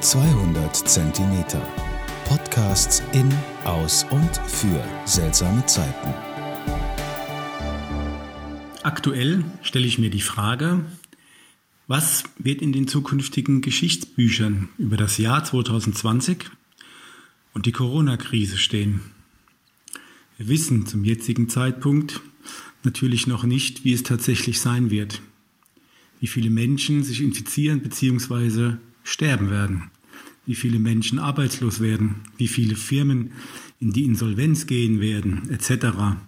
200 Zentimeter. Podcasts in, aus und für seltsame Zeiten. Aktuell stelle ich mir die Frage, was wird in den zukünftigen Geschichtsbüchern über das Jahr 2020 und die Corona-Krise stehen? Wir wissen zum jetzigen Zeitpunkt natürlich noch nicht, wie es tatsächlich sein wird, wie viele Menschen sich infizieren bzw. sterben werden, wie viele Menschen arbeitslos werden, wie viele Firmen in die Insolvenz gehen werden, etc.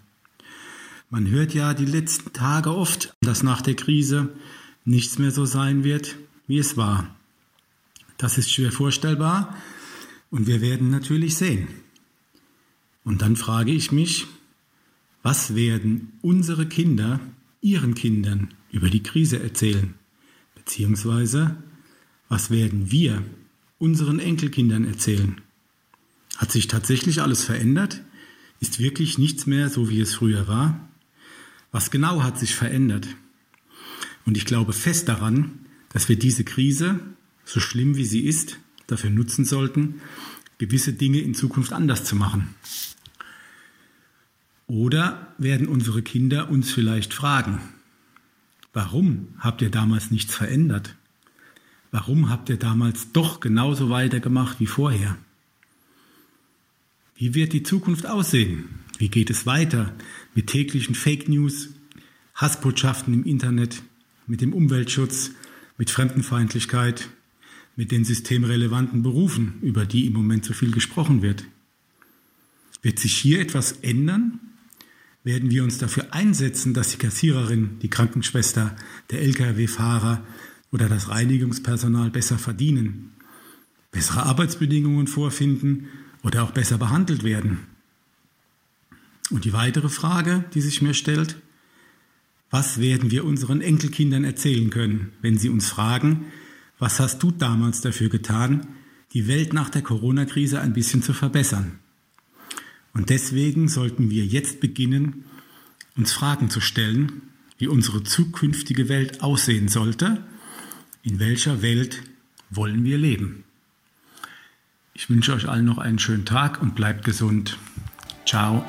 Man hört ja die letzten Tage oft, dass nach der Krise nichts mehr so sein wird, wie es war. Das ist schwer vorstellbar und wir werden natürlich sehen. Und dann frage ich mich, was werden unsere Kinder ihren Kindern über die Krise erzählen? Beziehungsweise, was werden wir unseren Enkelkindern erzählen? Hat sich tatsächlich alles verändert? Ist wirklich nichts mehr so, wie es früher war? Was genau hat sich verändert? Und ich glaube fest daran, dass wir diese Krise, so schlimm wie sie ist, dafür nutzen sollten, gewisse Dinge in Zukunft anders zu machen. Oder werden unsere Kinder uns vielleicht fragen, warum habt ihr damals nichts verändert? Warum habt ihr damals doch genauso weitergemacht wie vorher? Wie wird die Zukunft aussehen? Wie geht es weiter mit täglichen Fake News, Hassbotschaften im Internet, mit dem Umweltschutz, mit Fremdenfeindlichkeit, mit den systemrelevanten Berufen, über die im Moment so viel gesprochen wird? Wird sich hier etwas ändern werden wir uns dafür einsetzen, dass die Kassiererin, die Krankenschwester, der Lkw-Fahrer oder das Reinigungspersonal besser verdienen, bessere Arbeitsbedingungen vorfinden oder auch besser behandelt werden. Und die weitere Frage, die sich mir stellt, was werden wir unseren Enkelkindern erzählen können, wenn sie uns fragen, was hast du damals dafür getan, die Welt nach der Corona-Krise ein bisschen zu verbessern? Und deswegen sollten wir jetzt beginnen, uns Fragen zu stellen, wie unsere zukünftige Welt aussehen sollte. In welcher Welt wollen wir leben? Ich wünsche euch allen noch einen schönen Tag und bleibt gesund. Ciao.